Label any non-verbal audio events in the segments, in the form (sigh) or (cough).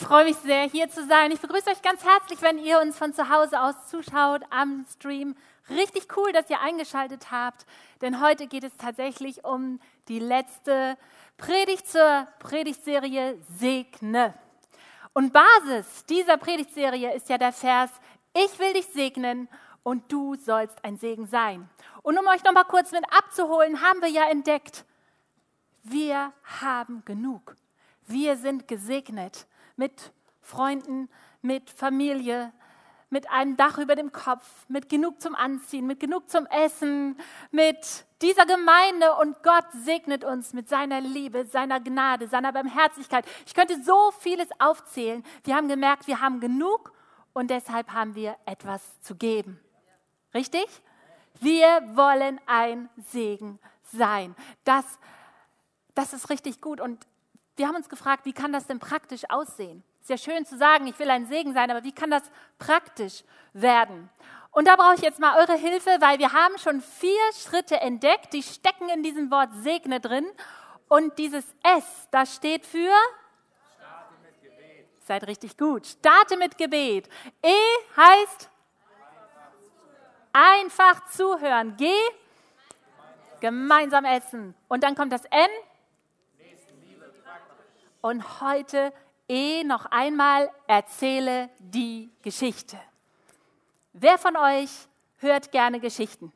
Ich freue mich sehr, hier zu sein. Ich begrüße euch ganz herzlich, wenn ihr uns von zu Hause aus zuschaut am Stream. Richtig cool, dass ihr eingeschaltet habt, denn heute geht es tatsächlich um die letzte Predigt zur Predigtserie Segne. Und Basis dieser Predigtserie ist ja der Vers, ich will dich segnen und du sollst ein Segen sein. Und um euch noch mal kurz mit abzuholen, haben wir ja entdeckt, wir haben genug. Wir sind gesegnet mit Freunden, mit Familie, mit einem Dach über dem Kopf, mit genug zum Anziehen, mit genug zum Essen, mit dieser Gemeinde und Gott segnet uns mit seiner Liebe, seiner Gnade, seiner Barmherzigkeit. Ich könnte so vieles aufzählen. Wir haben gemerkt, wir haben genug und deshalb haben wir etwas zu geben. Richtig? Wir wollen ein Segen sein. Das, das ist richtig gut und wir haben uns gefragt, wie kann das denn praktisch aussehen? Ist ja schön zu sagen, ich will ein Segen sein, aber wie kann das praktisch werden? Und da brauche ich jetzt mal eure Hilfe, weil wir haben schon vier Schritte entdeckt, die stecken in diesem Wort Segne drin. Und dieses S, das steht für? Seid richtig gut. Starte mit Gebet. E heißt? Einfach zuhören. G? Gemeinsam essen. Und dann kommt das N? Und heute E noch einmal erzähle die Geschichte. Wer von euch hört gerne Geschichten?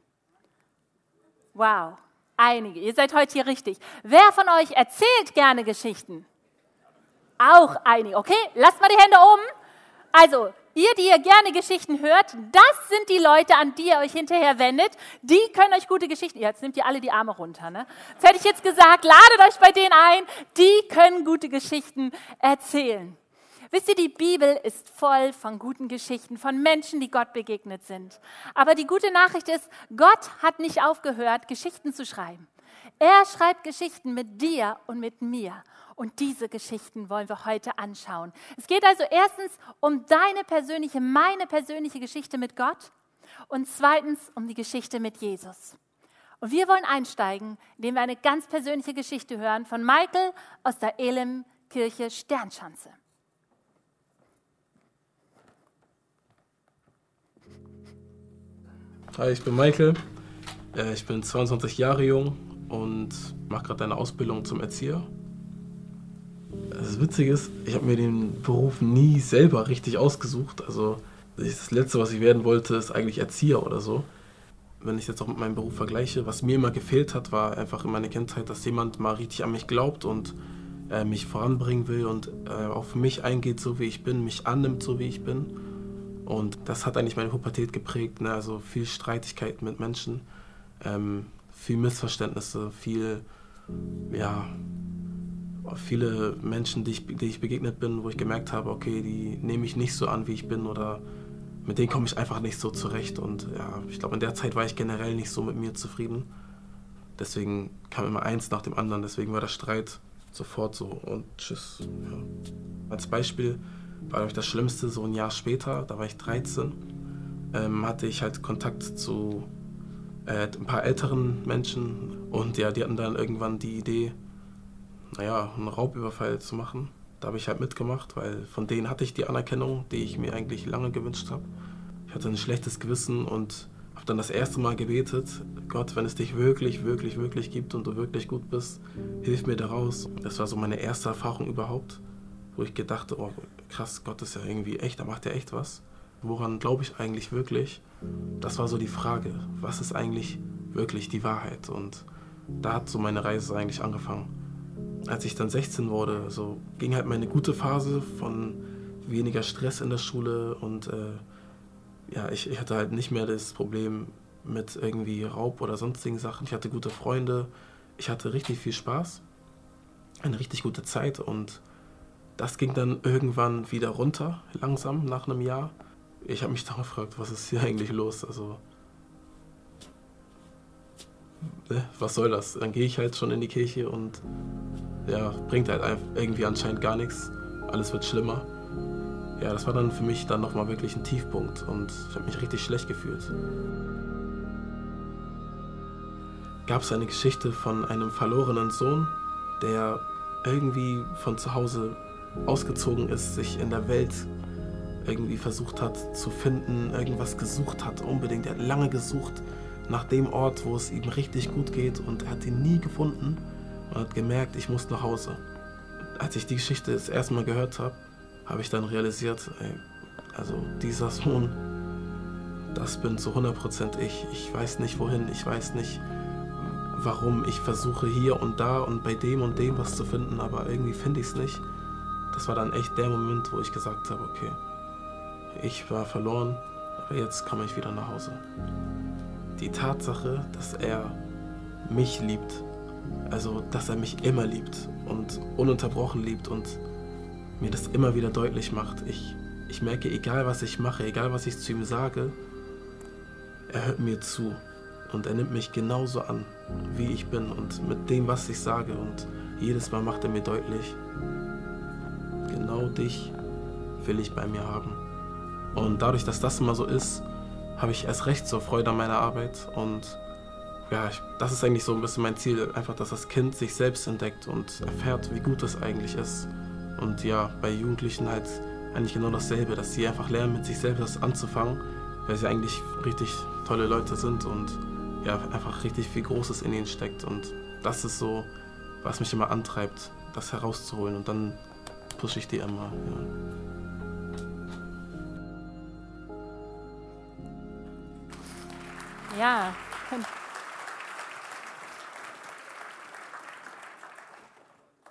Wow, einige. Ihr seid heute hier richtig. Wer von euch erzählt gerne Geschichten? Auch einige. Okay, lasst mal die Hände oben. Also, Ihr, die ihr gerne Geschichten hört, das sind die Leute, an die ihr euch hinterher wendet. Die können euch gute Geschichten. Jetzt nimmt ihr alle die Arme runter. Ne? Das hätte ich jetzt gesagt. Ladet euch bei denen ein. Die können gute Geschichten erzählen. Wisst ihr, die Bibel ist voll von guten Geschichten, von Menschen, die Gott begegnet sind. Aber die gute Nachricht ist, Gott hat nicht aufgehört, Geschichten zu schreiben. Er schreibt Geschichten mit dir und mit mir. Und diese Geschichten wollen wir heute anschauen. Es geht also erstens um deine persönliche, meine persönliche Geschichte mit Gott und zweitens um die Geschichte mit Jesus. Und wir wollen einsteigen, indem wir eine ganz persönliche Geschichte hören von Michael aus der Elim-Kirche Sternschanze. Hi, ich bin Michael. Äh, ich bin 22 Jahre jung und mache gerade eine Ausbildung zum Erzieher das Witzige ist, ich habe mir den Beruf nie selber richtig ausgesucht. Also das Letzte, was ich werden wollte, ist eigentlich Erzieher oder so. Wenn ich jetzt auch mit meinem Beruf vergleiche, was mir immer gefehlt hat, war einfach in meiner Kindheit, dass jemand mal richtig an mich glaubt und äh, mich voranbringen will und äh, für mich eingeht, so wie ich bin, mich annimmt, so wie ich bin. Und das hat eigentlich meine Pubertät geprägt. Ne? Also viel Streitigkeit mit Menschen, ähm, viel Missverständnisse, viel, ja, viele Menschen, die ich, die ich begegnet bin, wo ich gemerkt habe, okay, die nehme ich nicht so an, wie ich bin oder mit denen komme ich einfach nicht so zurecht. Und ja, ich glaube, in der Zeit war ich generell nicht so mit mir zufrieden. Deswegen kam immer eins nach dem anderen. Deswegen war der Streit sofort so und tschüss. Ja. Als Beispiel war ich das Schlimmste so ein Jahr später, da war ich 13, ähm, hatte ich halt Kontakt zu äh, ein paar älteren Menschen und ja, die hatten dann irgendwann die Idee, naja, einen Raubüberfall zu machen. Da habe ich halt mitgemacht, weil von denen hatte ich die Anerkennung, die ich mir eigentlich lange gewünscht habe. Ich hatte ein schlechtes Gewissen und habe dann das erste Mal gebetet, Gott, wenn es dich wirklich, wirklich, wirklich gibt und du wirklich gut bist, hilf mir daraus. Das war so meine erste Erfahrung überhaupt, wo ich gedacht, oh krass, Gott ist ja irgendwie echt, da macht er echt was. Woran glaube ich eigentlich wirklich? Das war so die Frage, was ist eigentlich wirklich die Wahrheit? Und da hat so meine Reise eigentlich angefangen als ich dann 16 wurde, so ging halt meine gute Phase von weniger Stress in der Schule und äh, ja, ich, ich, hatte halt nicht mehr das Problem mit irgendwie Raub oder sonstigen Sachen. Ich hatte gute Freunde, ich hatte richtig viel Spaß, eine richtig gute Zeit und das ging dann irgendwann wieder runter, langsam nach einem Jahr. Ich habe mich dann gefragt, was ist hier (laughs) eigentlich los? Also ne, was soll das? Dann gehe ich halt schon in die Kirche und ja, bringt halt irgendwie anscheinend gar nichts. Alles wird schlimmer. Ja, das war dann für mich dann nochmal wirklich ein Tiefpunkt und ich habe mich richtig schlecht gefühlt. Gab es eine Geschichte von einem verlorenen Sohn, der irgendwie von zu Hause ausgezogen ist, sich in der Welt irgendwie versucht hat zu finden, irgendwas gesucht hat, unbedingt. Er hat lange gesucht nach dem Ort, wo es ihm richtig gut geht und er hat ihn nie gefunden und hat gemerkt, ich muss nach Hause. Als ich die Geschichte das erste Mal gehört habe, habe ich dann realisiert, ey, also dieser Sohn, das bin zu 100% ich. Ich weiß nicht wohin, ich weiß nicht warum. Ich versuche hier und da und bei dem und dem was zu finden, aber irgendwie finde ich es nicht. Das war dann echt der Moment, wo ich gesagt habe, okay, ich war verloren, aber jetzt komme ich wieder nach Hause. Die Tatsache, dass er mich liebt, also dass er mich immer liebt und ununterbrochen liebt und mir das immer wieder deutlich macht. Ich, ich merke, egal was ich mache, egal was ich zu ihm sage, er hört mir zu und er nimmt mich genauso an, wie ich bin und mit dem, was ich sage. Und jedes Mal macht er mir deutlich, genau dich will ich bei mir haben. Und dadurch, dass das immer so ist, habe ich erst recht so Freude an meiner Arbeit. Und ja, ich, das ist eigentlich so ein bisschen mein Ziel, einfach, dass das Kind sich selbst entdeckt und erfährt, wie gut es eigentlich ist. Und ja, bei Jugendlichen halt eigentlich genau dasselbe, dass sie einfach lernen, mit sich selbst anzufangen, weil sie eigentlich richtig tolle Leute sind und ja, einfach richtig viel Großes in ihnen steckt. Und das ist so, was mich immer antreibt, das herauszuholen. Und dann pushe ich die immer. Ja. Ja.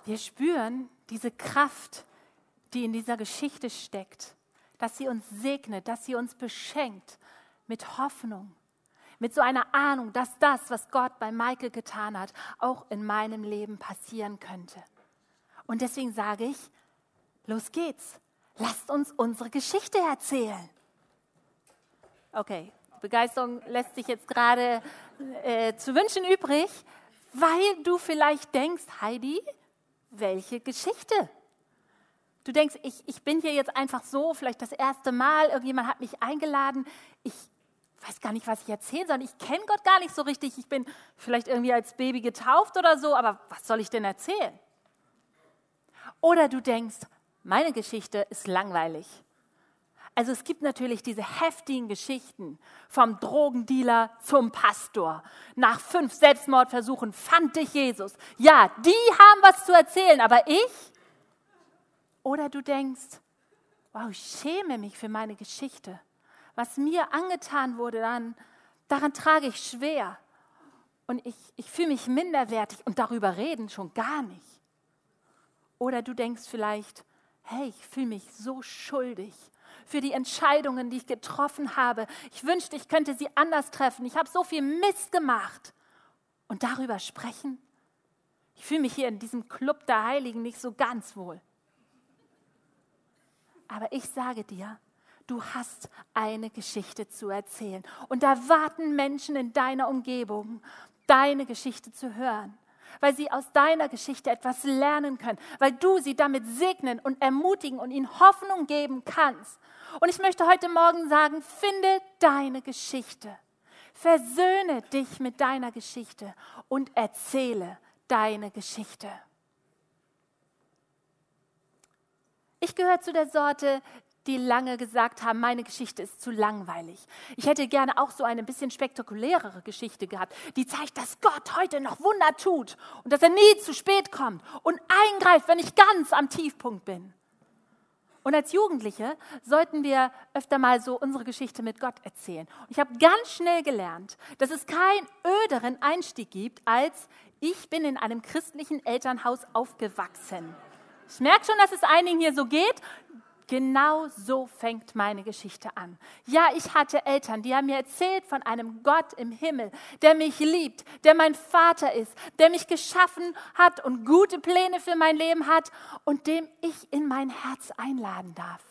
Wir spüren diese Kraft, die in dieser Geschichte steckt, dass sie uns segnet, dass sie uns beschenkt mit Hoffnung, mit so einer Ahnung, dass das, was Gott bei Michael getan hat, auch in meinem Leben passieren könnte. Und deswegen sage ich, los geht's, lasst uns unsere Geschichte erzählen. Okay, Begeisterung lässt sich jetzt gerade äh, zu wünschen übrig, weil du vielleicht denkst, Heidi, welche Geschichte? Du denkst, ich, ich bin hier jetzt einfach so, vielleicht das erste Mal, irgendjemand hat mich eingeladen, ich weiß gar nicht, was ich erzählen soll, ich kenne Gott gar nicht so richtig, ich bin vielleicht irgendwie als Baby getauft oder so, aber was soll ich denn erzählen? Oder du denkst, meine Geschichte ist langweilig. Also es gibt natürlich diese heftigen Geschichten vom Drogendealer zum Pastor. Nach fünf Selbstmordversuchen fand dich Jesus. Ja, die haben was zu erzählen, aber ich? Oder du denkst, wow, ich schäme mich für meine Geschichte. Was mir angetan wurde, dann, daran trage ich schwer. Und ich, ich fühle mich minderwertig und darüber reden schon gar nicht. Oder du denkst vielleicht, hey, ich fühle mich so schuldig für die Entscheidungen, die ich getroffen habe. Ich wünschte, ich könnte sie anders treffen. Ich habe so viel Mist gemacht. Und darüber sprechen? Ich fühle mich hier in diesem Club der Heiligen nicht so ganz wohl. Aber ich sage dir, du hast eine Geschichte zu erzählen. Und da warten Menschen in deiner Umgebung, deine Geschichte zu hören weil sie aus deiner Geschichte etwas lernen können, weil du sie damit segnen und ermutigen und ihnen Hoffnung geben kannst. Und ich möchte heute Morgen sagen, finde deine Geschichte. Versöhne dich mit deiner Geschichte und erzähle deine Geschichte. Ich gehöre zu der Sorte, die lange gesagt haben, meine Geschichte ist zu langweilig. Ich hätte gerne auch so eine bisschen spektakulärere Geschichte gehabt, die zeigt, dass Gott heute noch Wunder tut und dass er nie zu spät kommt und eingreift, wenn ich ganz am Tiefpunkt bin. Und als Jugendliche sollten wir öfter mal so unsere Geschichte mit Gott erzählen. Und ich habe ganz schnell gelernt, dass es keinen öderen Einstieg gibt, als ich bin in einem christlichen Elternhaus aufgewachsen. Ich merke schon, dass es einigen hier so geht. Genau so fängt meine Geschichte an. Ja, ich hatte Eltern, die haben mir erzählt von einem Gott im Himmel, der mich liebt, der mein Vater ist, der mich geschaffen hat und gute Pläne für mein Leben hat und dem ich in mein Herz einladen darf.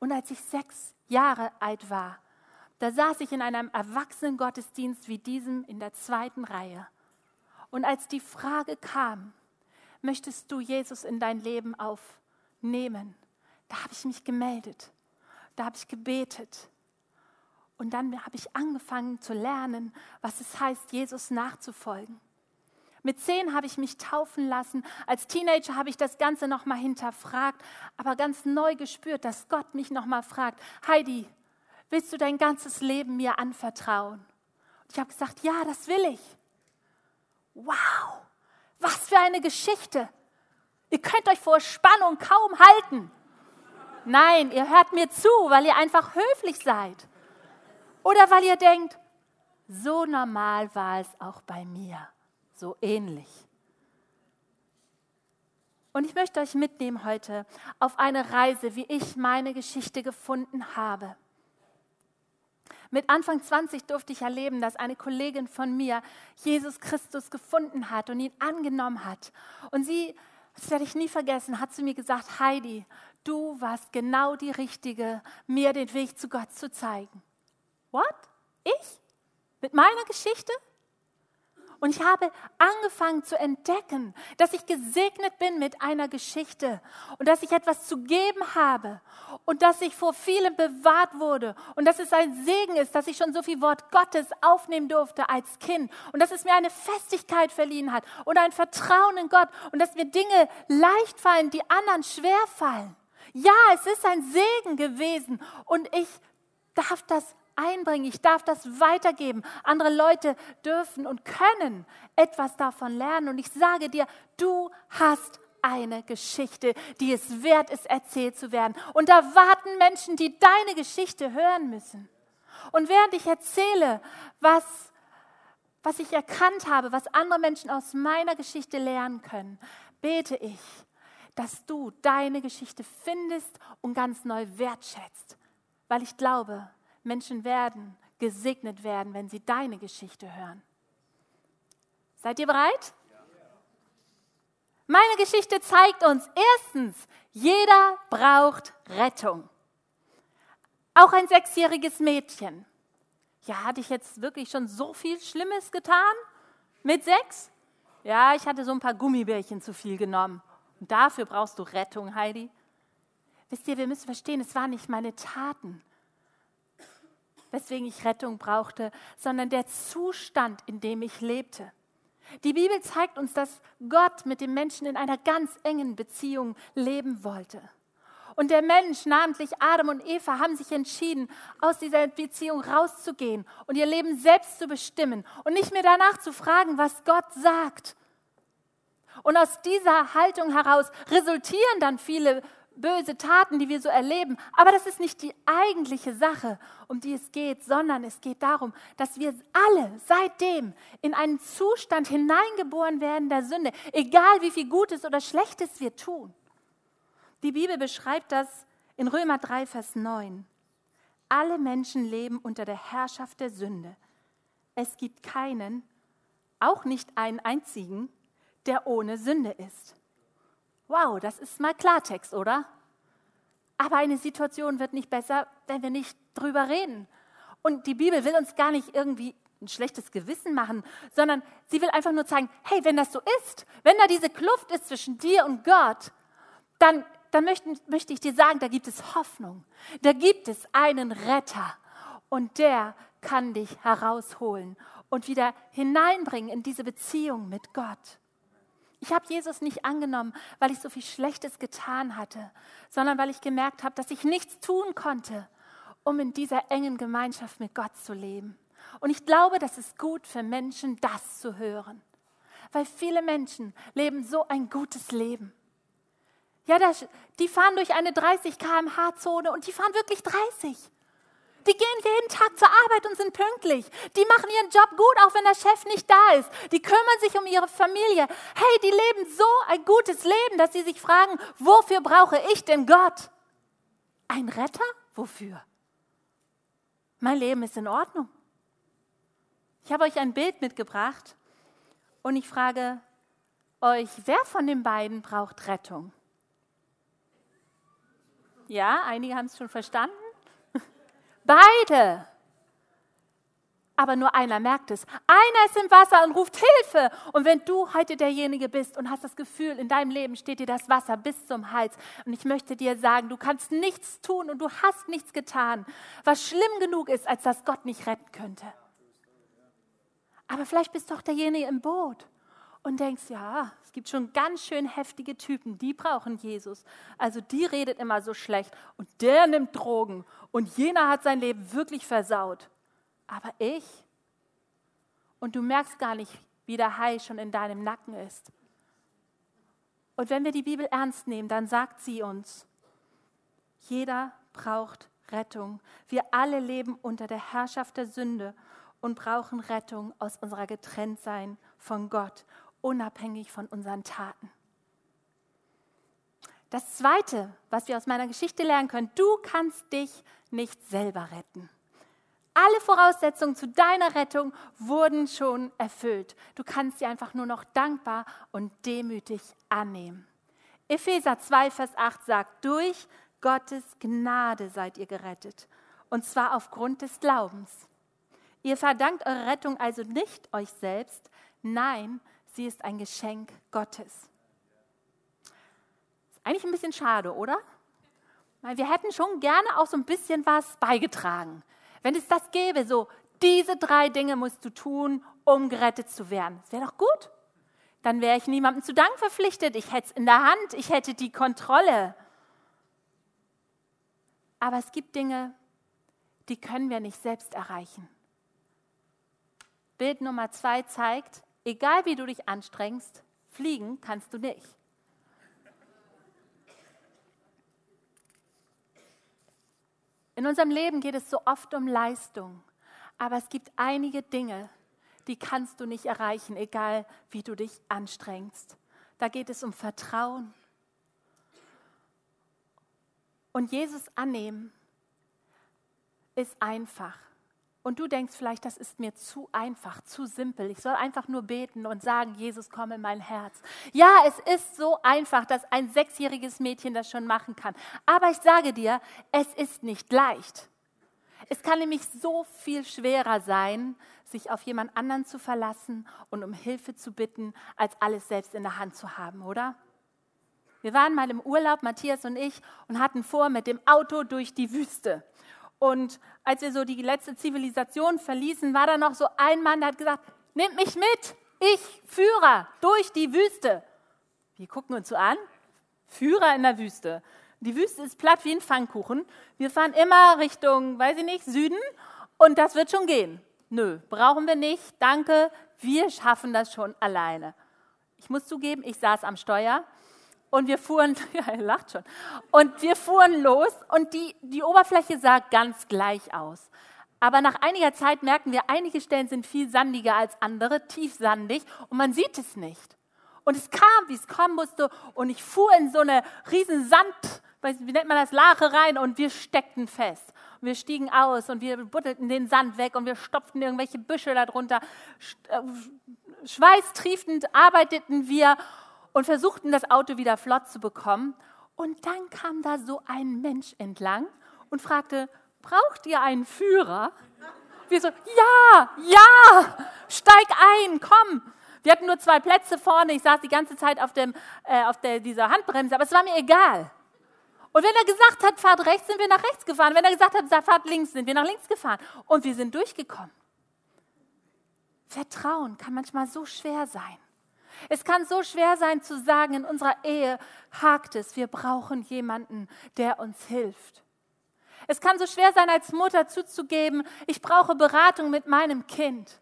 Und als ich sechs Jahre alt war, da saß ich in einem erwachsenen Gottesdienst wie diesem in der zweiten Reihe. Und als die Frage kam, möchtest du Jesus in dein Leben aufnehmen? Da habe ich mich gemeldet. Da habe ich gebetet. Und dann habe ich angefangen zu lernen, was es heißt, Jesus nachzufolgen. Mit zehn habe ich mich taufen lassen. Als Teenager habe ich das Ganze nochmal hinterfragt, aber ganz neu gespürt, dass Gott mich nochmal fragt, Heidi, willst du dein ganzes Leben mir anvertrauen? Und ich habe gesagt, ja, das will ich. Wow, was für eine Geschichte. Ihr könnt euch vor Spannung kaum halten. Nein, ihr hört mir zu, weil ihr einfach höflich seid. Oder weil ihr denkt, so normal war es auch bei mir, so ähnlich. Und ich möchte euch mitnehmen heute auf eine Reise, wie ich meine Geschichte gefunden habe. Mit Anfang 20 durfte ich erleben, dass eine Kollegin von mir Jesus Christus gefunden hat und ihn angenommen hat. Und sie, das werde ich nie vergessen, hat zu mir gesagt, Heidi, du warst genau die Richtige, mir den Weg zu Gott zu zeigen. What? Ich? Mit meiner Geschichte? Und ich habe angefangen zu entdecken, dass ich gesegnet bin mit einer Geschichte und dass ich etwas zu geben habe und dass ich vor vielem bewahrt wurde und dass es ein Segen ist, dass ich schon so viel Wort Gottes aufnehmen durfte als Kind und dass es mir eine Festigkeit verliehen hat und ein Vertrauen in Gott und dass mir Dinge leicht fallen, die anderen schwer fallen. Ja, es ist ein Segen gewesen und ich darf das einbringen, ich darf das weitergeben. Andere Leute dürfen und können etwas davon lernen. Und ich sage dir, du hast eine Geschichte, die es wert ist, erzählt zu werden. Und da warten Menschen, die deine Geschichte hören müssen. Und während ich erzähle, was, was ich erkannt habe, was andere Menschen aus meiner Geschichte lernen können, bete ich, dass du deine Geschichte findest und ganz neu wertschätzt. Weil ich glaube, Menschen werden gesegnet werden, wenn sie deine Geschichte hören. Seid ihr bereit? Meine Geschichte zeigt uns erstens, jeder braucht Rettung. Auch ein sechsjähriges Mädchen. Ja, hatte ich jetzt wirklich schon so viel Schlimmes getan? Mit sechs? Ja, ich hatte so ein paar Gummibärchen zu viel genommen. Und dafür brauchst du Rettung, Heidi. Wisst ihr, wir müssen verstehen, es waren nicht meine Taten, weswegen ich Rettung brauchte, sondern der Zustand, in dem ich lebte. Die Bibel zeigt uns, dass Gott mit dem Menschen in einer ganz engen Beziehung leben wollte. Und der Mensch, namentlich Adam und Eva, haben sich entschieden, aus dieser Beziehung rauszugehen und ihr Leben selbst zu bestimmen und nicht mehr danach zu fragen, was Gott sagt. Und aus dieser Haltung heraus resultieren dann viele böse Taten, die wir so erleben. Aber das ist nicht die eigentliche Sache, um die es geht, sondern es geht darum, dass wir alle seitdem in einen Zustand hineingeboren werden der Sünde, egal wie viel Gutes oder Schlechtes wir tun. Die Bibel beschreibt das in Römer 3, Vers 9. Alle Menschen leben unter der Herrschaft der Sünde. Es gibt keinen, auch nicht einen einzigen, der ohne Sünde ist. Wow, das ist mal Klartext, oder? Aber eine Situation wird nicht besser, wenn wir nicht drüber reden. Und die Bibel will uns gar nicht irgendwie ein schlechtes Gewissen machen, sondern sie will einfach nur zeigen, hey, wenn das so ist, wenn da diese Kluft ist zwischen dir und Gott, dann, dann möchte, möchte ich dir sagen, da gibt es Hoffnung. Da gibt es einen Retter und der kann dich herausholen und wieder hineinbringen in diese Beziehung mit Gott. Ich habe Jesus nicht angenommen, weil ich so viel Schlechtes getan hatte, sondern weil ich gemerkt habe, dass ich nichts tun konnte, um in dieser engen Gemeinschaft mit Gott zu leben. Und ich glaube, das ist gut für Menschen, das zu hören. Weil viele Menschen leben so ein gutes Leben. Ja, das, die fahren durch eine 30 km/h-Zone und die fahren wirklich 30. Die gehen jeden Tag zur Arbeit und sind pünktlich. Die machen ihren Job gut, auch wenn der Chef nicht da ist. Die kümmern sich um ihre Familie. Hey, die leben so ein gutes Leben, dass sie sich fragen, wofür brauche ich denn Gott? Ein Retter? Wofür? Mein Leben ist in Ordnung. Ich habe euch ein Bild mitgebracht und ich frage euch, wer von den beiden braucht Rettung? Ja, einige haben es schon verstanden. Beide. Aber nur einer merkt es. Einer ist im Wasser und ruft Hilfe. Und wenn du heute derjenige bist und hast das Gefühl, in deinem Leben steht dir das Wasser bis zum Hals. Und ich möchte dir sagen, du kannst nichts tun und du hast nichts getan, was schlimm genug ist, als dass Gott nicht retten könnte. Aber vielleicht bist du auch derjenige im Boot und denkst, ja, es gibt schon ganz schön heftige Typen, die brauchen Jesus. Also die redet immer so schlecht und der nimmt Drogen und jener hat sein Leben wirklich versaut. Aber ich? Und du merkst gar nicht, wie der Hai schon in deinem Nacken ist. Und wenn wir die Bibel ernst nehmen, dann sagt sie uns, jeder braucht Rettung. Wir alle leben unter der Herrschaft der Sünde und brauchen Rettung aus unserer Getrenntsein von Gott unabhängig von unseren Taten. Das Zweite, was wir aus meiner Geschichte lernen können, du kannst dich nicht selber retten. Alle Voraussetzungen zu deiner Rettung wurden schon erfüllt. Du kannst sie einfach nur noch dankbar und demütig annehmen. Epheser 2, Vers 8 sagt, durch Gottes Gnade seid ihr gerettet, und zwar aufgrund des Glaubens. Ihr verdankt eure Rettung also nicht euch selbst, nein, Sie ist ein Geschenk Gottes. Ist eigentlich ein bisschen schade, oder? Weil wir hätten schon gerne auch so ein bisschen was beigetragen. Wenn es das gäbe, so diese drei Dinge musst du tun, um gerettet zu werden. Das wäre doch gut. Dann wäre ich niemandem zu Dank verpflichtet. Ich hätte es in der Hand, ich hätte die Kontrolle. Aber es gibt Dinge, die können wir nicht selbst erreichen. Bild Nummer zwei zeigt, Egal wie du dich anstrengst, fliegen kannst du nicht. In unserem Leben geht es so oft um Leistung, aber es gibt einige Dinge, die kannst du nicht erreichen, egal wie du dich anstrengst. Da geht es um Vertrauen. Und Jesus annehmen ist einfach. Und du denkst vielleicht, das ist mir zu einfach, zu simpel. Ich soll einfach nur beten und sagen, Jesus, komm in mein Herz. Ja, es ist so einfach, dass ein sechsjähriges Mädchen das schon machen kann. Aber ich sage dir, es ist nicht leicht. Es kann nämlich so viel schwerer sein, sich auf jemand anderen zu verlassen und um Hilfe zu bitten, als alles selbst in der Hand zu haben, oder? Wir waren mal im Urlaub, Matthias und ich, und hatten vor, mit dem Auto durch die Wüste. Und als wir so die letzte Zivilisation verließen, war da noch so ein Mann, der hat gesagt, nehmt mich mit, ich Führer durch die Wüste. Wir gucken uns so an, Führer in der Wüste. Die Wüste ist platt wie ein Pfannkuchen. Wir fahren immer Richtung, weiß ich nicht, Süden und das wird schon gehen. Nö, brauchen wir nicht, danke, wir schaffen das schon alleine. Ich muss zugeben, ich saß am Steuer und wir fuhren, (laughs) ja, er lacht schon, und wir fuhren los und die, die Oberfläche sah ganz gleich aus. Aber nach einiger Zeit merken wir, einige Stellen sind viel sandiger als andere, tiefsandig und man sieht es nicht. Und es kam, wie es kommen musste und ich fuhr in so eine riesen Sand, wie nennt man das, Lache rein und wir steckten fest. Und wir stiegen aus und wir buddelten den Sand weg und wir stopften irgendwelche Büsche darunter. Äh, schweißtriefend arbeiteten wir und versuchten, das Auto wieder flott zu bekommen. Und dann kam da so ein Mensch entlang und fragte, braucht ihr einen Führer? Wir so, ja, ja, steig ein, komm. Wir hatten nur zwei Plätze vorne, ich saß die ganze Zeit auf, dem, äh, auf der, dieser Handbremse, aber es war mir egal. Und wenn er gesagt hat, fahrt rechts, sind wir nach rechts gefahren. Wenn er gesagt hat, fahrt links, sind wir nach links gefahren. Und wir sind durchgekommen. Vertrauen kann manchmal so schwer sein. Es kann so schwer sein zu sagen, in unserer Ehe hakt es, wir brauchen jemanden, der uns hilft. Es kann so schwer sein, als Mutter zuzugeben, ich brauche Beratung mit meinem Kind.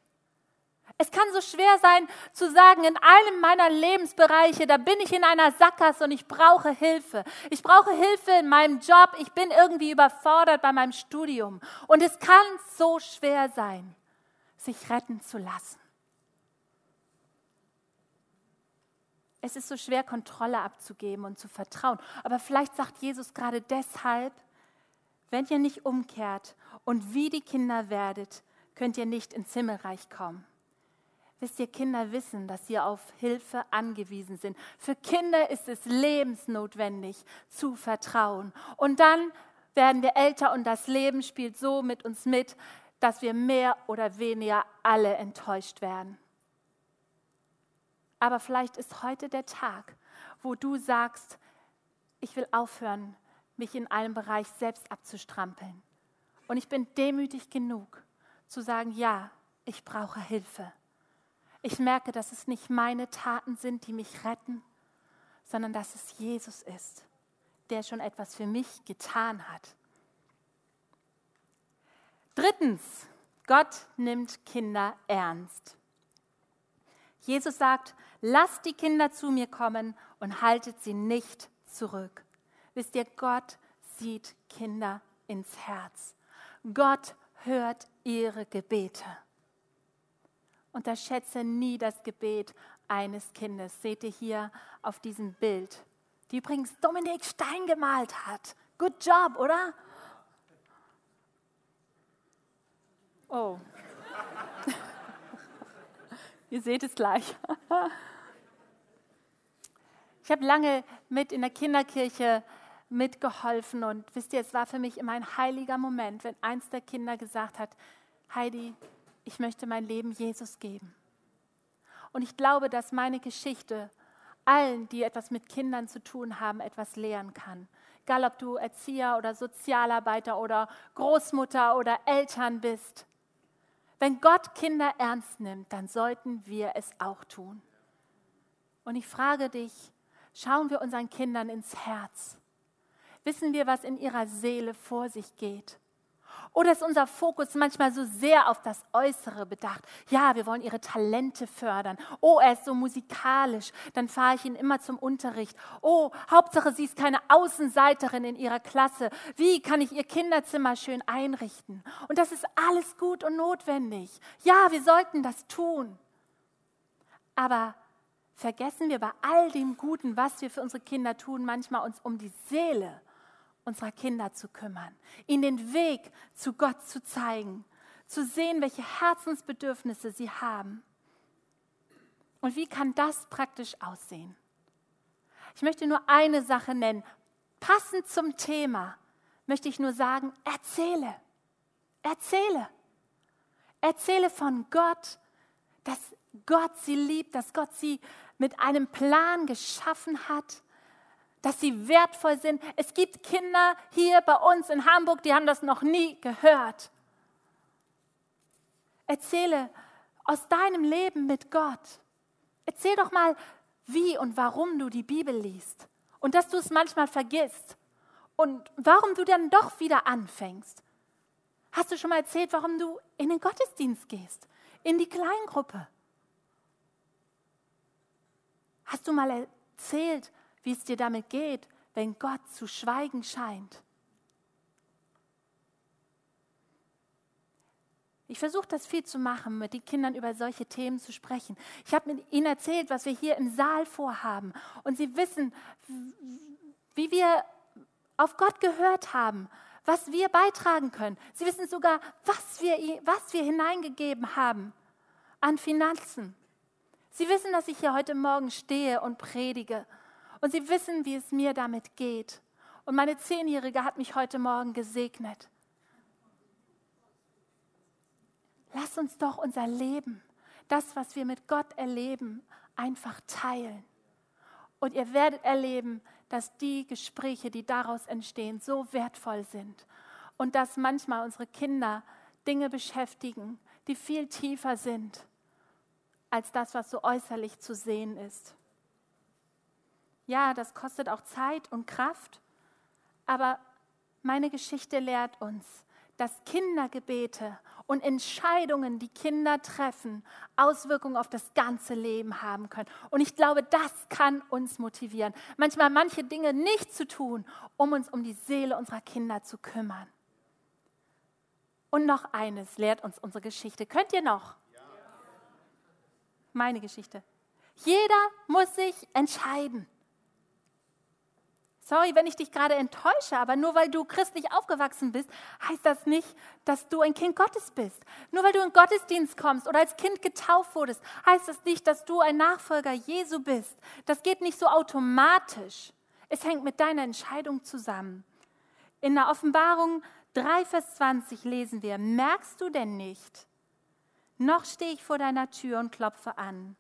Es kann so schwer sein zu sagen, in einem meiner Lebensbereiche, da bin ich in einer Sackgasse und ich brauche Hilfe. Ich brauche Hilfe in meinem Job, ich bin irgendwie überfordert bei meinem Studium. Und es kann so schwer sein, sich retten zu lassen. Es ist so schwer, Kontrolle abzugeben und zu vertrauen. Aber vielleicht sagt Jesus gerade deshalb, wenn ihr nicht umkehrt und wie die Kinder werdet, könnt ihr nicht ins Himmelreich kommen. Wisst ihr, Kinder wissen, dass sie auf Hilfe angewiesen sind. Für Kinder ist es lebensnotwendig zu vertrauen. Und dann werden wir älter und das Leben spielt so mit uns mit, dass wir mehr oder weniger alle enttäuscht werden. Aber vielleicht ist heute der Tag, wo du sagst, ich will aufhören, mich in einem Bereich selbst abzustrampeln. Und ich bin demütig genug zu sagen, ja, ich brauche Hilfe. ich merke, dass es nicht meine Taten sind, die mich retten, sondern dass es Jesus ist, der schon etwas für mich getan hat. Drittens, Gott nimmt Kinder ernst. Jesus sagt, lasst die Kinder zu mir kommen und haltet sie nicht zurück. Wisst ihr, Gott sieht Kinder ins Herz. Gott hört ihre Gebete. Unterschätze nie das Gebet eines Kindes. Seht ihr hier auf diesem Bild, die übrigens Dominik Stein gemalt hat. Good job, oder? Oh. (laughs) Ihr seht es gleich. (laughs) Ich habe lange mit in der Kinderkirche mitgeholfen und wisst ihr, es war für mich immer ein heiliger Moment, wenn eins der Kinder gesagt hat, Heidi, ich möchte mein Leben Jesus geben. Und ich glaube, dass meine Geschichte allen, die etwas mit Kindern zu tun haben, etwas lehren kann. Egal, ob du Erzieher oder Sozialarbeiter oder Großmutter oder Eltern bist. Wenn Gott Kinder ernst nimmt, dann sollten wir es auch tun. Und ich frage dich, schauen wir unseren Kindern ins Herz? Wissen wir, was in ihrer Seele vor sich geht? Oder ist unser Fokus manchmal so sehr auf das Äußere bedacht? Ja, wir wollen ihre Talente fördern. Oh, er ist so musikalisch, dann fahre ich ihn immer zum Unterricht. Oh, Hauptsache, sie ist keine Außenseiterin in ihrer Klasse. Wie kann ich ihr Kinderzimmer schön einrichten? Und das ist alles gut und notwendig. Ja, wir sollten das tun. Aber vergessen wir bei all dem Guten, was wir für unsere Kinder tun, manchmal uns um die Seele unserer Kinder zu kümmern, ihnen den Weg zu Gott zu zeigen, zu sehen, welche Herzensbedürfnisse sie haben. Und wie kann das praktisch aussehen? Ich möchte nur eine Sache nennen. Passend zum Thema möchte ich nur sagen, erzähle, erzähle. Erzähle von Gott, dass Gott sie liebt, dass Gott sie mit einem Plan geschaffen hat dass sie wertvoll sind. Es gibt Kinder hier bei uns in Hamburg, die haben das noch nie gehört. Erzähle aus deinem Leben mit Gott. Erzähl doch mal, wie und warum du die Bibel liest und dass du es manchmal vergisst und warum du dann doch wieder anfängst. Hast du schon mal erzählt, warum du in den Gottesdienst gehst, in die Kleingruppe? Hast du mal erzählt, wie es dir damit geht, wenn Gott zu schweigen scheint. Ich versuche das viel zu machen, mit den Kindern über solche Themen zu sprechen. Ich habe ihnen erzählt, was wir hier im Saal vorhaben. Und sie wissen, wie wir auf Gott gehört haben, was wir beitragen können. Sie wissen sogar, was wir, was wir hineingegeben haben an Finanzen. Sie wissen, dass ich hier heute Morgen stehe und predige. Und sie wissen, wie es mir damit geht. Und meine Zehnjährige hat mich heute Morgen gesegnet. Lass uns doch unser Leben, das, was wir mit Gott erleben, einfach teilen. Und ihr werdet erleben, dass die Gespräche, die daraus entstehen, so wertvoll sind. Und dass manchmal unsere Kinder Dinge beschäftigen, die viel tiefer sind als das, was so äußerlich zu sehen ist. Ja, das kostet auch Zeit und Kraft, aber meine Geschichte lehrt uns, dass Kindergebete und Entscheidungen, die Kinder treffen, Auswirkungen auf das ganze Leben haben können. Und ich glaube, das kann uns motivieren, manchmal manche Dinge nicht zu tun, um uns um die Seele unserer Kinder zu kümmern. Und noch eines lehrt uns unsere Geschichte. Könnt ihr noch? Meine Geschichte. Jeder muss sich entscheiden. Sorry, wenn ich dich gerade enttäusche, aber nur weil du christlich aufgewachsen bist, heißt das nicht, dass du ein Kind Gottes bist. Nur weil du in Gottesdienst kommst oder als Kind getauft wurdest, heißt das nicht, dass du ein Nachfolger Jesu bist. Das geht nicht so automatisch. Es hängt mit deiner Entscheidung zusammen. In der Offenbarung 3, Vers 20 lesen wir, merkst du denn nicht? Noch stehe ich vor deiner Tür und klopfe an.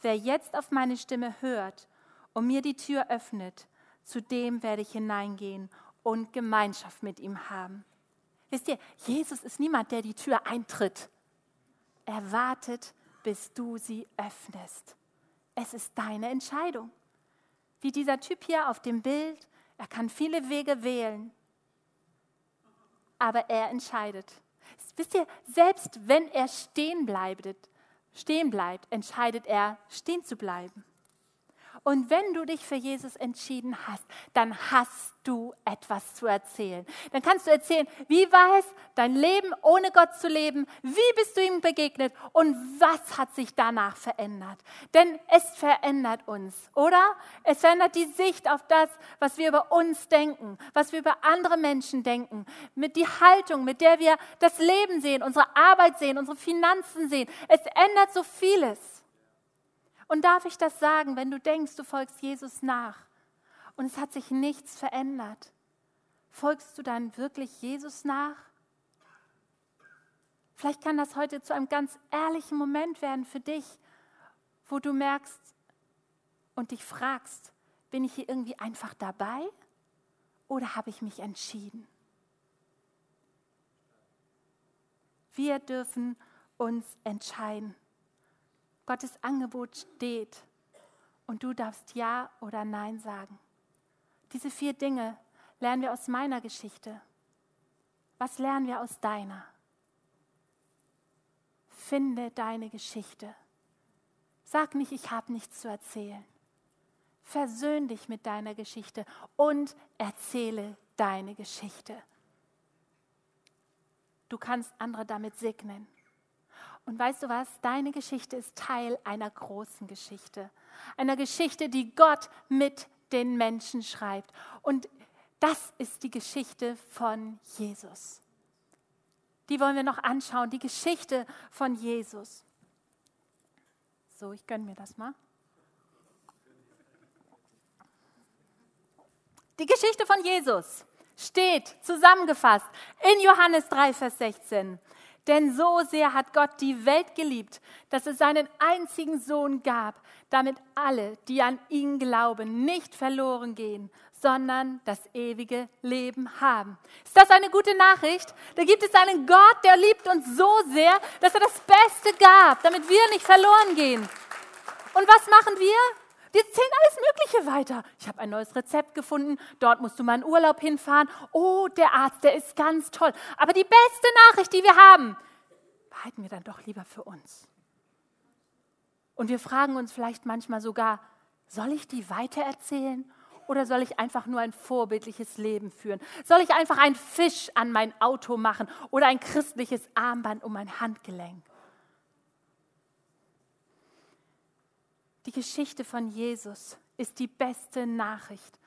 Wer jetzt auf meine Stimme hört und mir die Tür öffnet, zu dem werde ich hineingehen und Gemeinschaft mit ihm haben. Wisst ihr, Jesus ist niemand, der die Tür eintritt. Er wartet, bis du sie öffnest. Es ist deine Entscheidung. Wie dieser Typ hier auf dem Bild, er kann viele Wege wählen, aber er entscheidet. Wisst ihr, selbst wenn er stehen bleibt, stehen bleibt, entscheidet er, stehen zu bleiben. Und wenn du dich für Jesus entschieden hast, dann hast du etwas zu erzählen. Dann kannst du erzählen, wie war es, dein Leben ohne Gott zu leben? Wie bist du ihm begegnet? Und was hat sich danach verändert? Denn es verändert uns, oder? Es verändert die Sicht auf das, was wir über uns denken, was wir über andere Menschen denken, mit die Haltung, mit der wir das Leben sehen, unsere Arbeit sehen, unsere Finanzen sehen. Es ändert so vieles. Und darf ich das sagen, wenn du denkst, du folgst Jesus nach und es hat sich nichts verändert, folgst du dann wirklich Jesus nach? Vielleicht kann das heute zu einem ganz ehrlichen Moment werden für dich, wo du merkst und dich fragst, bin ich hier irgendwie einfach dabei oder habe ich mich entschieden? Wir dürfen uns entscheiden. Gottes Angebot steht und du darfst Ja oder Nein sagen. Diese vier Dinge lernen wir aus meiner Geschichte. Was lernen wir aus deiner? Finde deine Geschichte. Sag nicht, ich habe nichts zu erzählen. Versöhn dich mit deiner Geschichte und erzähle deine Geschichte. Du kannst andere damit segnen. Und weißt du was? Deine Geschichte ist Teil einer großen Geschichte. Einer Geschichte, die Gott mit den Menschen schreibt. Und das ist die Geschichte von Jesus. Die wollen wir noch anschauen, die Geschichte von Jesus. So, ich gönne mir das mal. Die Geschichte von Jesus steht zusammengefasst in Johannes 3, Vers 16. Denn so sehr hat Gott die Welt geliebt, dass es seinen einzigen Sohn gab, damit alle, die an ihn glauben, nicht verloren gehen, sondern das ewige Leben haben. Ist das eine gute Nachricht? Da gibt es einen Gott, der liebt uns so sehr, dass er das Beste gab, damit wir nicht verloren gehen. Und was machen wir? Wir zählen alles Mögliche weiter. Ich habe ein neues Rezept gefunden. Dort musst du mal in Urlaub hinfahren. Oh, der Arzt, der ist ganz toll. Aber die beste Nachricht, die wir haben, behalten wir dann doch lieber für uns. Und wir fragen uns vielleicht manchmal sogar, soll ich die weitererzählen oder soll ich einfach nur ein vorbildliches Leben führen? Soll ich einfach einen Fisch an mein Auto machen oder ein christliches Armband um mein Handgelenk? Die Geschichte von Jesus ist die beste Nachricht.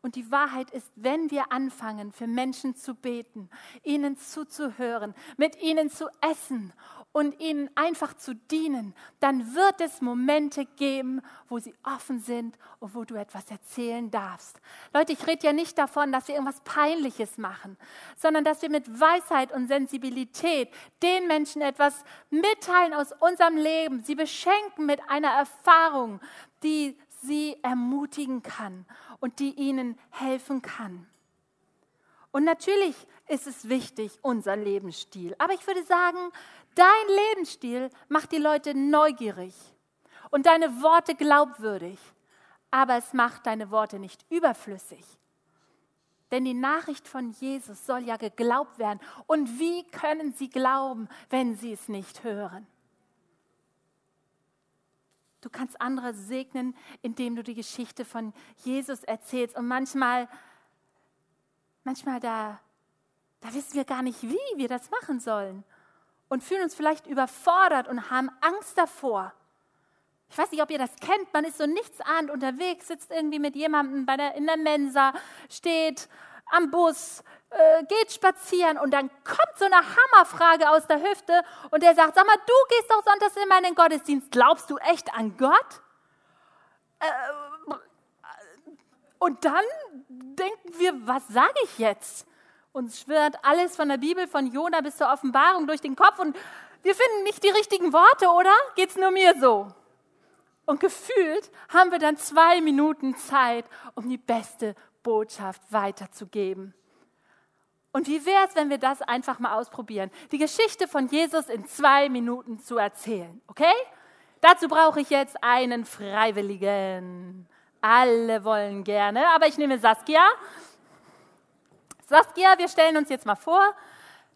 Und die Wahrheit ist, wenn wir anfangen, für Menschen zu beten, ihnen zuzuhören, mit ihnen zu essen und ihnen einfach zu dienen, dann wird es Momente geben, wo sie offen sind und wo du etwas erzählen darfst. Leute, ich rede ja nicht davon, dass wir irgendwas Peinliches machen, sondern dass wir mit Weisheit und Sensibilität den Menschen etwas mitteilen aus unserem Leben, sie beschenken mit einer Erfahrung, die sie ermutigen kann und die ihnen helfen kann. Und natürlich ist es wichtig, unser Lebensstil. Aber ich würde sagen, Dein Lebensstil macht die Leute neugierig und deine Worte glaubwürdig, aber es macht deine Worte nicht überflüssig. Denn die Nachricht von Jesus soll ja geglaubt werden. Und wie können sie glauben, wenn sie es nicht hören? Du kannst andere segnen, indem du die Geschichte von Jesus erzählst. Und manchmal, manchmal da, da wissen wir gar nicht, wie wir das machen sollen und fühlen uns vielleicht überfordert und haben Angst davor. Ich weiß nicht, ob ihr das kennt. Man ist so nichtsahnd unterwegs, sitzt irgendwie mit jemandem bei der, in der Mensa, steht am Bus, äh, geht spazieren und dann kommt so eine Hammerfrage aus der Hüfte und der sagt, sag mal, du gehst doch sonntags immer in den Gottesdienst. Glaubst du echt an Gott? Äh, und dann denken wir, was sage ich jetzt? Uns schwirrt alles von der Bibel, von Jona bis zur Offenbarung durch den Kopf und wir finden nicht die richtigen Worte, oder? Geht's nur mir so? Und gefühlt haben wir dann zwei Minuten Zeit, um die beste Botschaft weiterzugeben. Und wie wäre es, wenn wir das einfach mal ausprobieren? Die Geschichte von Jesus in zwei Minuten zu erzählen, okay? Dazu brauche ich jetzt einen Freiwilligen. Alle wollen gerne, aber ich nehme Saskia. Saskia, wir stellen uns jetzt mal vor,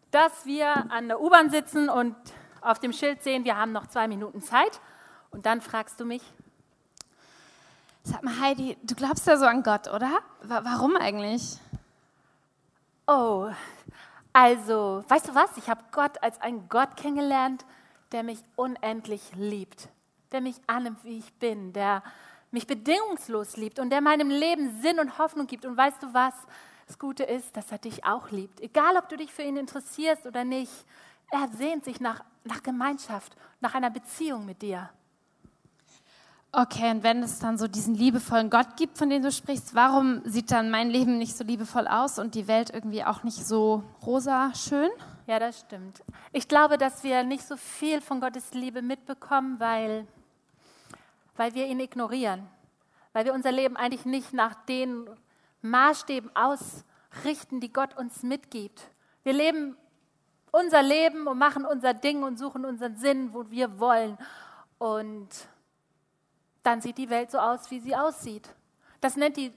dass wir an der U-Bahn sitzen und auf dem Schild sehen, wir haben noch zwei Minuten Zeit. Und dann fragst du mich. Sag mal, Heidi, du glaubst ja so an Gott, oder? Warum eigentlich? Oh, also, weißt du was? Ich habe Gott als einen Gott kennengelernt, der mich unendlich liebt, der mich annimmt, wie ich bin, der mich bedingungslos liebt und der meinem Leben Sinn und Hoffnung gibt. Und weißt du was? Das Gute ist, dass er dich auch liebt. Egal, ob du dich für ihn interessierst oder nicht, er sehnt sich nach, nach Gemeinschaft, nach einer Beziehung mit dir. Okay, und wenn es dann so diesen liebevollen Gott gibt, von dem du sprichst, warum sieht dann mein Leben nicht so liebevoll aus und die Welt irgendwie auch nicht so rosa schön? Ja, das stimmt. Ich glaube, dass wir nicht so viel von Gottes Liebe mitbekommen, weil, weil wir ihn ignorieren. Weil wir unser Leben eigentlich nicht nach den Maßstäben ausrichten, die Gott uns mitgibt. Wir leben unser Leben und machen unser Ding und suchen unseren Sinn, wo wir wollen. Und dann sieht die Welt so aus, wie sie aussieht. Das nennt die,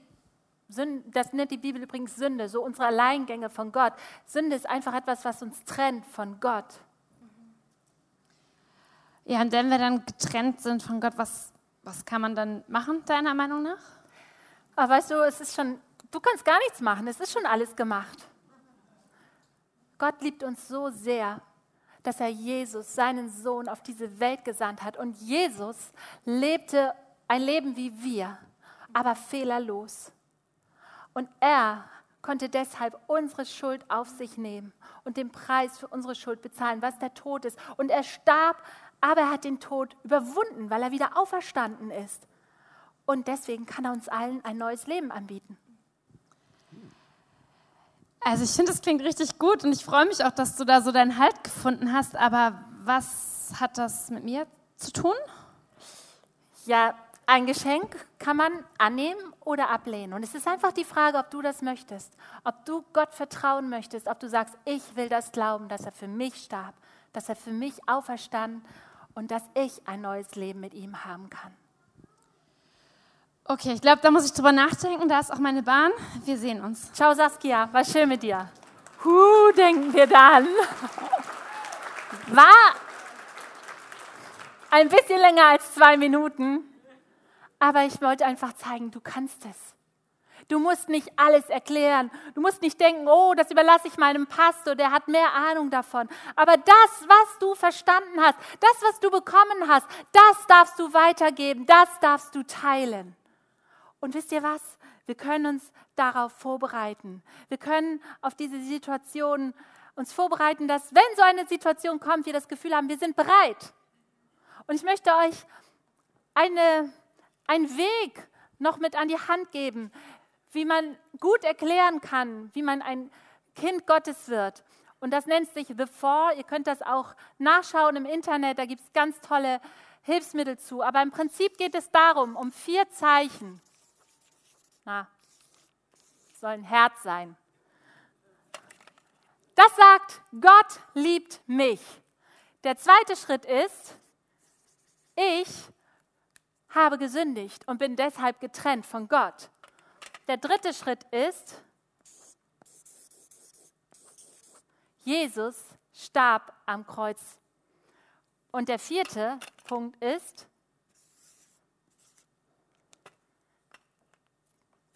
Sünde, das nennt die Bibel übrigens Sünde, so unsere Alleingänge von Gott. Sünde ist einfach etwas, was uns trennt von Gott. Ja, und wenn wir dann getrennt sind von Gott, was, was kann man dann machen, deiner Meinung nach? Aber weißt du, es ist schon, du kannst gar nichts machen, es ist schon alles gemacht. Gott liebt uns so sehr, dass er Jesus, seinen Sohn, auf diese Welt gesandt hat. Und Jesus lebte ein Leben wie wir, aber fehlerlos. Und er konnte deshalb unsere Schuld auf sich nehmen und den Preis für unsere Schuld bezahlen, was der Tod ist. Und er starb, aber er hat den Tod überwunden, weil er wieder auferstanden ist. Und deswegen kann er uns allen ein neues Leben anbieten. Also ich finde, das klingt richtig gut und ich freue mich auch, dass du da so deinen Halt gefunden hast. Aber was hat das mit mir zu tun? Ja, ein Geschenk kann man annehmen oder ablehnen. Und es ist einfach die Frage, ob du das möchtest, ob du Gott vertrauen möchtest, ob du sagst, ich will das glauben, dass er für mich starb, dass er für mich auferstand und dass ich ein neues Leben mit ihm haben kann. Okay, ich glaube, da muss ich drüber nachdenken. Da ist auch meine Bahn. Wir sehen uns. Ciao, Saskia. War schön mit dir. Huh, denken wir dann. (laughs) War ein bisschen länger als zwei Minuten, aber ich wollte einfach zeigen, du kannst es. Du musst nicht alles erklären. Du musst nicht denken, oh, das überlasse ich meinem Pastor, der hat mehr Ahnung davon. Aber das, was du verstanden hast, das, was du bekommen hast, das darfst du weitergeben, das darfst du teilen. Und wisst ihr was? Wir können uns darauf vorbereiten. Wir können auf diese Situation uns vorbereiten, dass wenn so eine Situation kommt, wir das Gefühl haben, wir sind bereit. Und ich möchte euch eine, einen Weg noch mit an die Hand geben, wie man gut erklären kann, wie man ein Kind Gottes wird. Und das nennt sich The Four. Ihr könnt das auch nachschauen im Internet, da gibt es ganz tolle Hilfsmittel zu. Aber im Prinzip geht es darum, um vier Zeichen. Na, soll ein Herz sein. Das sagt, Gott liebt mich. Der zweite Schritt ist, ich habe gesündigt und bin deshalb getrennt von Gott. Der dritte Schritt ist, Jesus starb am Kreuz. Und der vierte Punkt ist,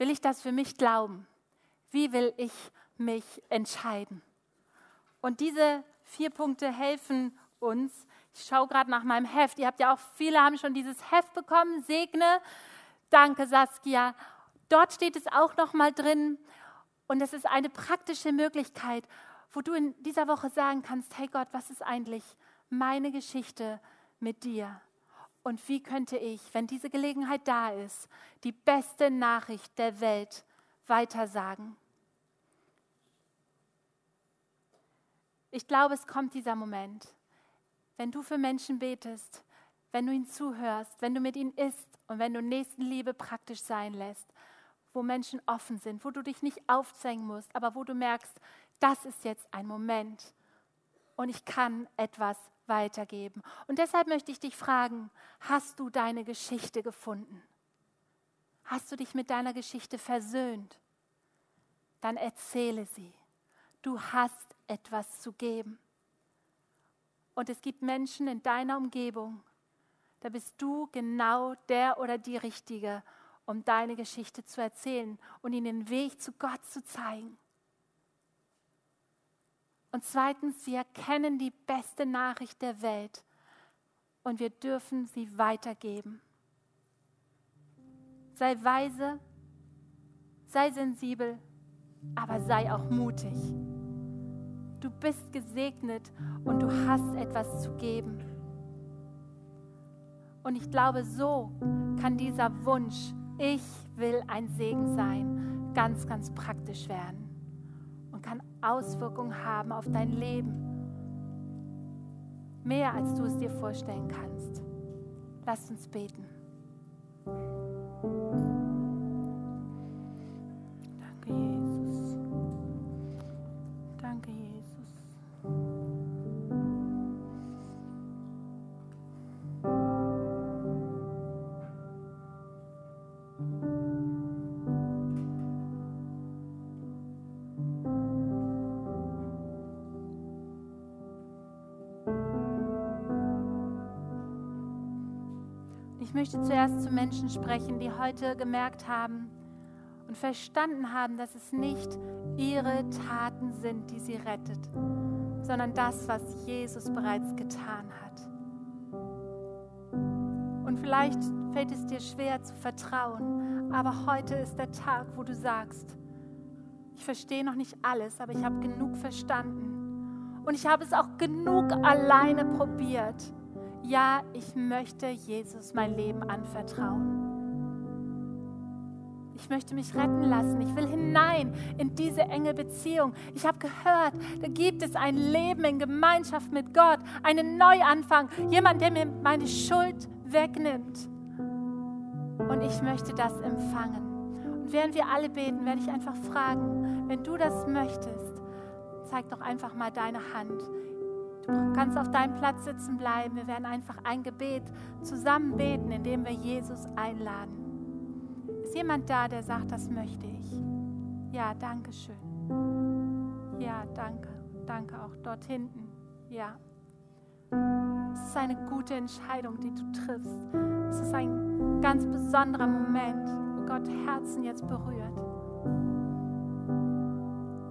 Will ich das für mich glauben? Wie will ich mich entscheiden? Und diese vier Punkte helfen uns. Ich schaue gerade nach meinem Heft. Ihr habt ja auch, viele haben schon dieses Heft bekommen. Segne. Danke, Saskia. Dort steht es auch noch mal drin. Und es ist eine praktische Möglichkeit, wo du in dieser Woche sagen kannst, hey Gott, was ist eigentlich meine Geschichte mit dir? Und wie könnte ich, wenn diese Gelegenheit da ist, die beste Nachricht der Welt weitersagen? Ich glaube, es kommt dieser Moment, wenn du für Menschen betest, wenn du ihnen zuhörst, wenn du mit ihnen isst und wenn du Nächstenliebe praktisch sein lässt, wo Menschen offen sind, wo du dich nicht aufzwängen musst, aber wo du merkst, das ist jetzt ein Moment und ich kann etwas weitergeben. Und deshalb möchte ich dich fragen, hast du deine Geschichte gefunden? Hast du dich mit deiner Geschichte versöhnt? Dann erzähle sie. Du hast etwas zu geben. Und es gibt Menschen in deiner Umgebung, da bist du genau der oder die Richtige, um deine Geschichte zu erzählen und ihnen den Weg zu Gott zu zeigen. Und zweitens, sie erkennen die beste Nachricht der Welt und wir dürfen sie weitergeben. Sei weise, sei sensibel, aber sei auch mutig. Du bist gesegnet und du hast etwas zu geben. Und ich glaube, so kann dieser Wunsch, ich will ein Segen sein, ganz, ganz praktisch werden kann Auswirkungen haben auf dein Leben. Mehr als du es dir vorstellen kannst. Lass uns beten. Möchte zuerst zu Menschen sprechen, die heute gemerkt haben und verstanden haben, dass es nicht ihre Taten sind, die sie rettet, sondern das, was Jesus bereits getan hat. Und vielleicht fällt es dir schwer zu vertrauen, aber heute ist der Tag, wo du sagst, ich verstehe noch nicht alles, aber ich habe genug verstanden. Und ich habe es auch genug alleine probiert ja, ich möchte Jesus mein Leben anvertrauen. Ich möchte mich retten lassen. Ich will hinein in diese enge Beziehung. Ich habe gehört, da gibt es ein Leben in Gemeinschaft mit Gott, einen Neuanfang, jemand, der mir meine Schuld wegnimmt. Und ich möchte das empfangen. Und während wir alle beten, werde ich einfach fragen, wenn du das möchtest, zeig doch einfach mal deine Hand. Du kannst auf deinem Platz sitzen bleiben. Wir werden einfach ein Gebet zusammen beten, indem wir Jesus einladen. Ist jemand da, der sagt, das möchte ich? Ja, danke schön. Ja, danke. Danke auch dort hinten. Ja. Es ist eine gute Entscheidung, die du triffst. Es ist ein ganz besonderer Moment, wo Gott Herzen jetzt berührt.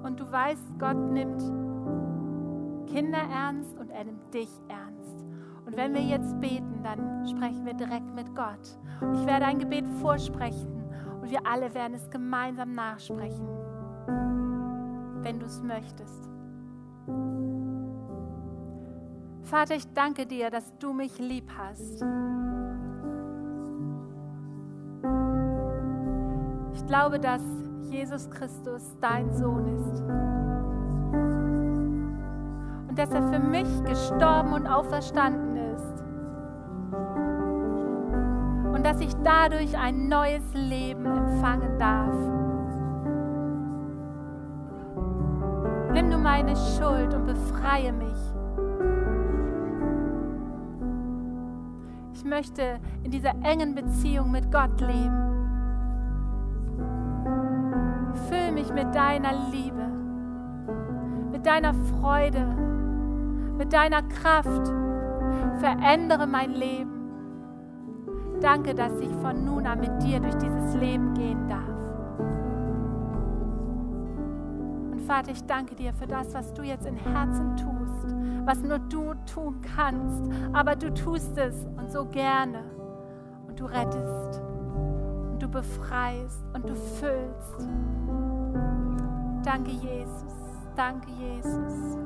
Und du weißt, Gott nimmt Kinder ernst und er nimmt dich ernst. Und wenn wir jetzt beten, dann sprechen wir direkt mit Gott. Ich werde ein Gebet vorsprechen und wir alle werden es gemeinsam nachsprechen, wenn du es möchtest. Vater, ich danke dir, dass du mich lieb hast. Ich glaube, dass Jesus Christus dein Sohn ist und dass er für mich gestorben und auferstanden ist. Und dass ich dadurch ein neues Leben empfangen darf. Nimm du meine Schuld und befreie mich. Ich möchte in dieser engen Beziehung mit Gott leben. Füll mich mit deiner Liebe, mit deiner Freude, mit deiner Kraft. Verändere mein Leben. Danke, dass ich von nun an mit dir durch dieses Leben gehen darf. Und Vater, ich danke dir für das, was du jetzt in Herzen tust, was nur du tun kannst. Aber du tust es und so gerne. Und du rettest und du befreist und du füllst. Danke, Jesus. Danke, Jesus.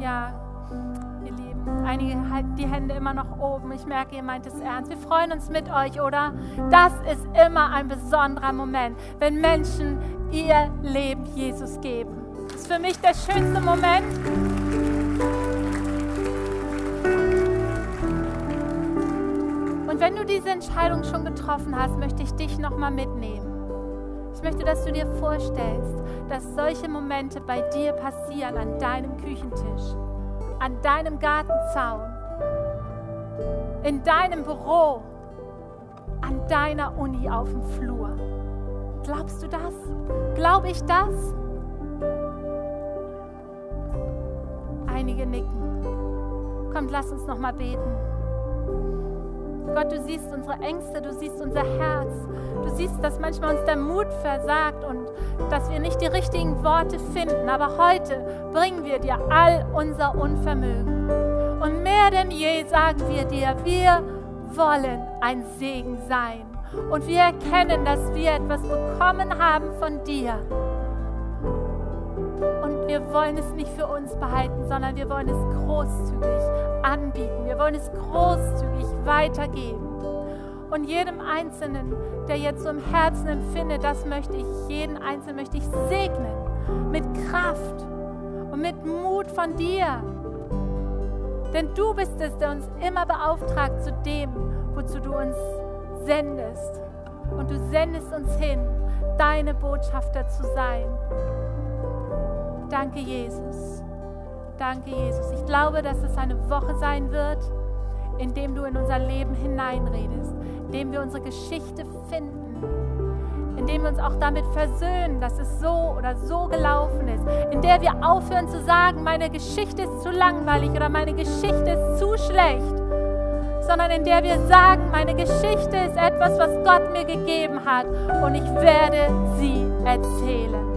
Ja, ihr Lieben, einige halten die Hände immer noch oben. Ich merke, ihr meint es ernst. Wir freuen uns mit euch, oder? Das ist immer ein besonderer Moment, wenn Menschen ihr Leben Jesus geben. Das ist für mich der schönste Moment. Und wenn du diese Entscheidung schon getroffen hast, möchte ich dich nochmal mitnehmen. Ich möchte, dass du dir vorstellst, dass solche Momente bei dir passieren an deinem Küchentisch, an deinem Gartenzaun, in deinem Büro, an deiner Uni auf dem Flur. Glaubst du das? Glaube ich das? Einige nicken. Kommt, lass uns noch mal beten. Gott, du siehst unsere Ängste, du siehst unser Herz. Du siehst, dass manchmal uns der Mut versagt und dass wir nicht die richtigen Worte finden. Aber heute bringen wir dir all unser Unvermögen. Und mehr denn je sagen wir dir, wir wollen ein Segen sein. Und wir erkennen, dass wir etwas bekommen haben von dir. Wir wollen es nicht für uns behalten, sondern wir wollen es großzügig anbieten. Wir wollen es großzügig weitergeben. Und jedem Einzelnen, der jetzt so im Herzen empfindet, das möchte ich, jeden Einzelnen möchte ich segnen. Mit Kraft und mit Mut von dir. Denn du bist es, der uns immer beauftragt zu dem, wozu du uns sendest. Und du sendest uns hin, deine Botschafter zu sein. Danke, Jesus. Danke, Jesus. Ich glaube, dass es eine Woche sein wird, in dem du in unser Leben hineinredest, in dem wir unsere Geschichte finden, in dem wir uns auch damit versöhnen, dass es so oder so gelaufen ist, in der wir aufhören zu sagen, meine Geschichte ist zu langweilig oder meine Geschichte ist zu schlecht, sondern in der wir sagen, meine Geschichte ist etwas, was Gott mir gegeben hat und ich werde sie erzählen.